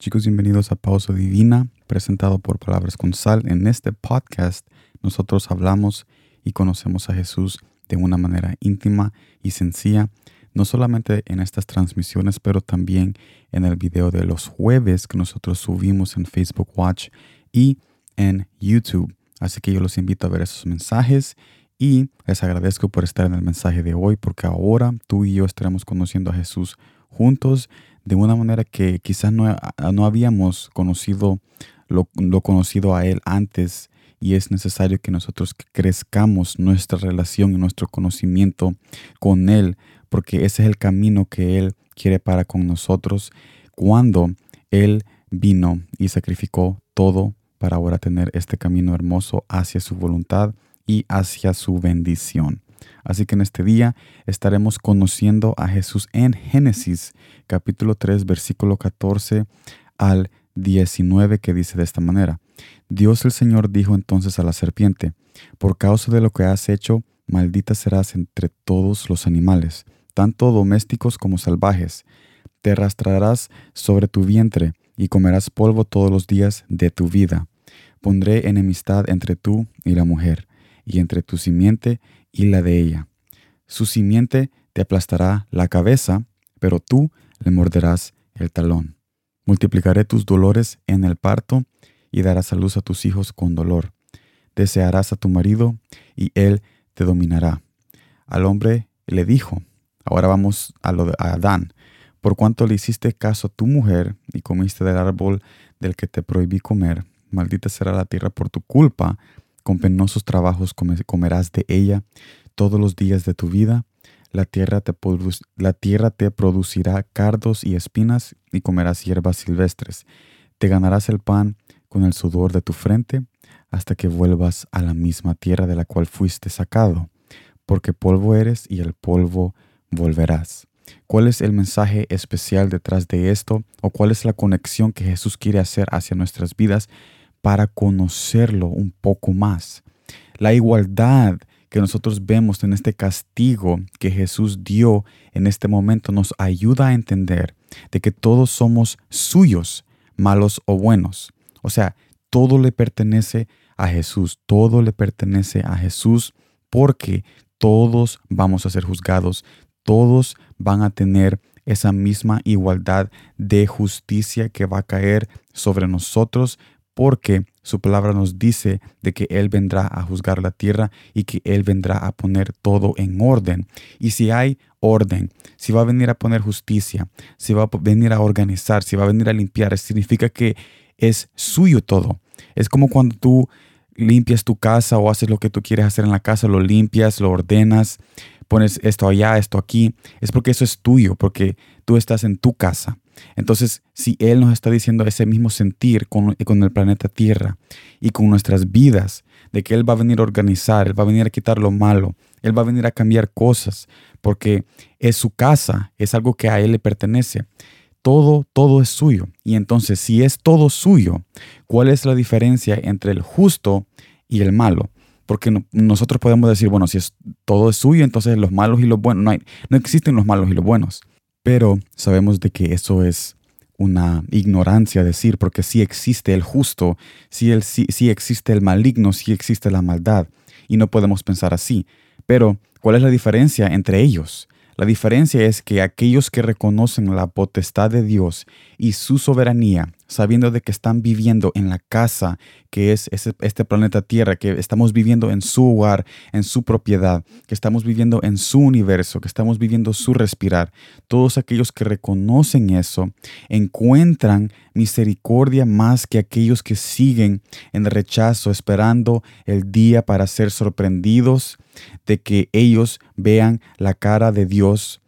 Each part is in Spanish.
Chicos, bienvenidos a Pausa Divina, presentado por Palabras con Sal. En este podcast nosotros hablamos y conocemos a Jesús de una manera íntima y sencilla, no solamente en estas transmisiones, pero también en el video de los jueves que nosotros subimos en Facebook Watch y en YouTube. Así que yo los invito a ver esos mensajes y les agradezco por estar en el mensaje de hoy, porque ahora tú y yo estaremos conociendo a Jesús juntos de una manera que quizás no, no habíamos conocido lo, conocido a Él antes y es necesario que nosotros crezcamos nuestra relación y nuestro conocimiento con Él, porque ese es el camino que Él quiere para con nosotros cuando Él vino y sacrificó todo para ahora tener este camino hermoso hacia su voluntad y hacia su bendición. Así que en este día estaremos conociendo a Jesús en Génesis capítulo 3 versículo 14 al 19 que dice de esta manera. Dios el Señor dijo entonces a la serpiente, por causa de lo que has hecho, maldita serás entre todos los animales, tanto domésticos como salvajes. Te arrastrarás sobre tu vientre y comerás polvo todos los días de tu vida. Pondré enemistad entre tú y la mujer, y entre tu simiente y la de ella. Su simiente te aplastará la cabeza, pero tú le morderás el talón. Multiplicaré tus dolores en el parto y darás a luz a tus hijos con dolor. Desearás a tu marido y él te dominará. Al hombre le dijo, ahora vamos a lo de Adán, por cuanto le hiciste caso a tu mujer y comiste del árbol del que te prohibí comer, maldita será la tierra por tu culpa, con penosos trabajos comerás de ella todos los días de tu vida. La tierra, te la tierra te producirá cardos y espinas y comerás hierbas silvestres. Te ganarás el pan con el sudor de tu frente hasta que vuelvas a la misma tierra de la cual fuiste sacado, porque polvo eres y el polvo volverás. ¿Cuál es el mensaje especial detrás de esto o cuál es la conexión que Jesús quiere hacer hacia nuestras vidas para conocerlo un poco más. La igualdad que nosotros vemos en este castigo que Jesús dio en este momento nos ayuda a entender de que todos somos suyos, malos o buenos. O sea, todo le pertenece a Jesús, todo le pertenece a Jesús porque todos vamos a ser juzgados, todos van a tener esa misma igualdad de justicia que va a caer sobre nosotros porque su palabra nos dice de que Él vendrá a juzgar la tierra y que Él vendrá a poner todo en orden. Y si hay orden, si va a venir a poner justicia, si va a venir a organizar, si va a venir a limpiar, significa que es suyo todo. Es como cuando tú limpias tu casa o haces lo que tú quieres hacer en la casa, lo limpias, lo ordenas, pones esto allá, esto aquí. Es porque eso es tuyo, porque tú estás en tu casa. Entonces, si Él nos está diciendo ese mismo sentir con, el planeta Tierra y con nuestras vidas, de que Él va a venir a organizar, Él va a venir a quitar lo malo, Él va a venir a cambiar cosas, porque es su casa, es algo que a Él le pertenece. Todo, todo es suyo. Y entonces, si es todo suyo, ¿cuál es la diferencia entre el justo y el malo? Porque nosotros podemos decir, bueno, si es, todo es suyo, entonces los malos y los buenos, no, no existen los malos y los buenos. Pero sabemos de que eso es una ignorancia decir, porque sí existe el justo, sí, el, sí, existe el maligno, sí existe la maldad, y no podemos pensar así. Pero, ¿cuál es la diferencia entre ellos? La diferencia es que aquellos que reconocen la potestad de Dios y su soberanía, sabiendo de que están viviendo en la casa que es este planeta Tierra, que estamos viviendo en su hogar, en su propiedad, que estamos viviendo en su universo, que estamos viviendo su respirar, todos aquellos que reconocen eso encuentran misericordia más que aquellos que siguen en rechazo, esperando el día para ser sorprendidos de que ellos vean la cara de Dios,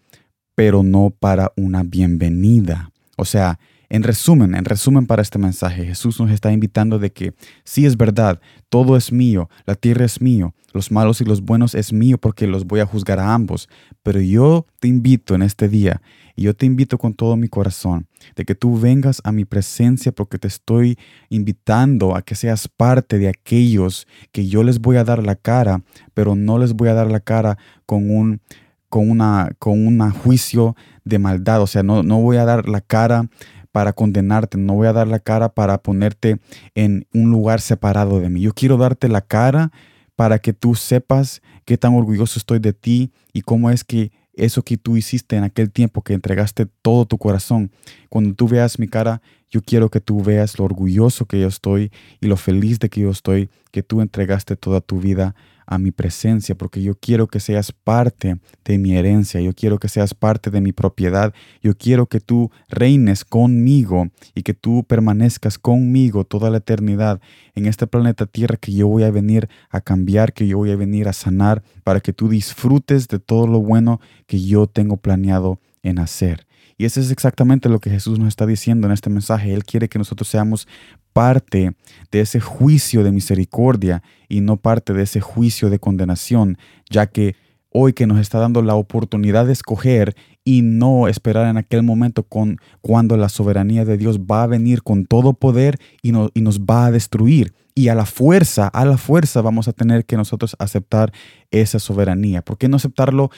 pero no para una bienvenida. O sea, en resumen, en resumen para este mensaje, Jesús nos está invitando de que sí es verdad, todo es mío, la tierra es mío, los malos y los buenos es mío porque los voy a juzgar a ambos, pero yo te invito en este día y yo te invito con todo mi corazón de que tú vengas a mi presencia porque te estoy invitando a que seas parte de aquellos que yo les voy a dar la cara, pero no les voy a dar la cara con un con una con un juicio de maldad, o sea, no, no voy a dar la cara para condenarte, no voy a dar la cara para ponerte en un lugar separado de mí. Yo quiero darte la cara para que tú sepas qué tan orgulloso estoy de ti y cómo es que eso que tú hiciste en aquel tiempo que entregaste todo tu corazón. Cuando tú veas mi cara, yo quiero que tú veas lo orgulloso que yo estoy y lo feliz de que yo estoy, que tú entregaste toda tu vida a mi presencia, porque yo quiero que seas parte de mi herencia, yo quiero que seas parte de mi propiedad, yo quiero que tú reines conmigo y que tú permanezcas conmigo toda la eternidad en este planeta Tierra que yo voy a venir a cambiar, que yo voy a venir a sanar, para que tú disfrutes de todo lo bueno que yo tengo planeado en hacer. Y eso es exactamente lo que Jesús nos está diciendo en este mensaje. Él quiere que nosotros seamos parte de ese juicio de misericordia y no parte de ese juicio de condenación, ya que hoy que nos está dando la oportunidad de escoger y no esperar en aquel momento con cuando la soberanía de Dios va a venir con todo poder y, y nos va a destruir. Y a la fuerza, a la fuerza vamos a tener que nosotros aceptar esa soberanía. ¿Por qué no aceptarlo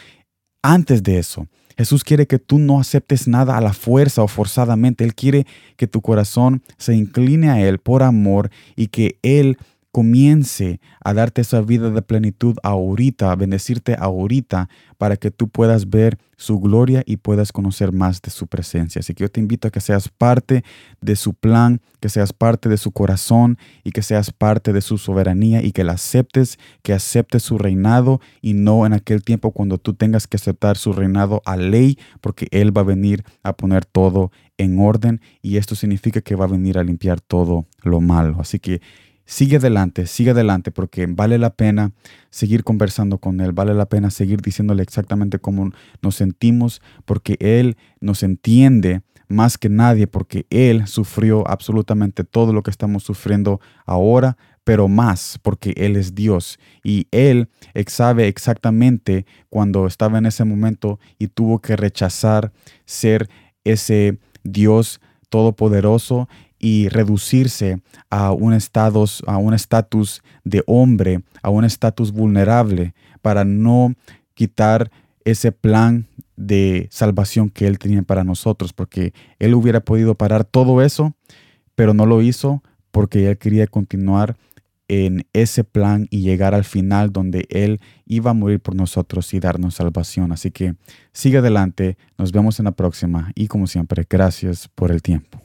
antes de eso? Jesús quiere que tú no aceptes nada a la fuerza o forzadamente. Él quiere que tu corazón se incline a Él por amor y que Él comience a darte esa vida de plenitud ahorita, a bendecirte ahorita, para que tú puedas ver su gloria y puedas conocer más de su presencia. Así que yo te invito a que seas parte de su plan, que seas parte de su corazón y que seas parte de su soberanía y que la aceptes, que aceptes su reinado y no en aquel tiempo cuando tú tengas que aceptar su reinado a ley, porque Él va a venir a poner todo en orden y esto significa que va a venir a limpiar todo lo malo. Así que sigue adelante, sigue adelante, porque vale la pena seguir conversando con Él, vale la pena seguir diciéndole exactamente cómo nos sentimos, porque Él nos entiende más que nadie, porque Él sufrió absolutamente todo lo que estamos sufriendo ahora, pero más porque Él es Dios. Y Él sabe exactamente cuando estaba en ese momento y tuvo que rechazar ser ese Dios todopoderoso y reducirse a un estatus a un de hombre, a un estatus vulnerable para no quitar ese plan de salvación que él tenía para nosotros, porque él hubiera podido parar todo eso, pero no lo hizo porque él quería continuar en ese plan y llegar al final donde Él iba a morir por nosotros y darnos salvación. Así que sigue adelante, nos vemos en la próxima y como siempre, gracias por el tiempo.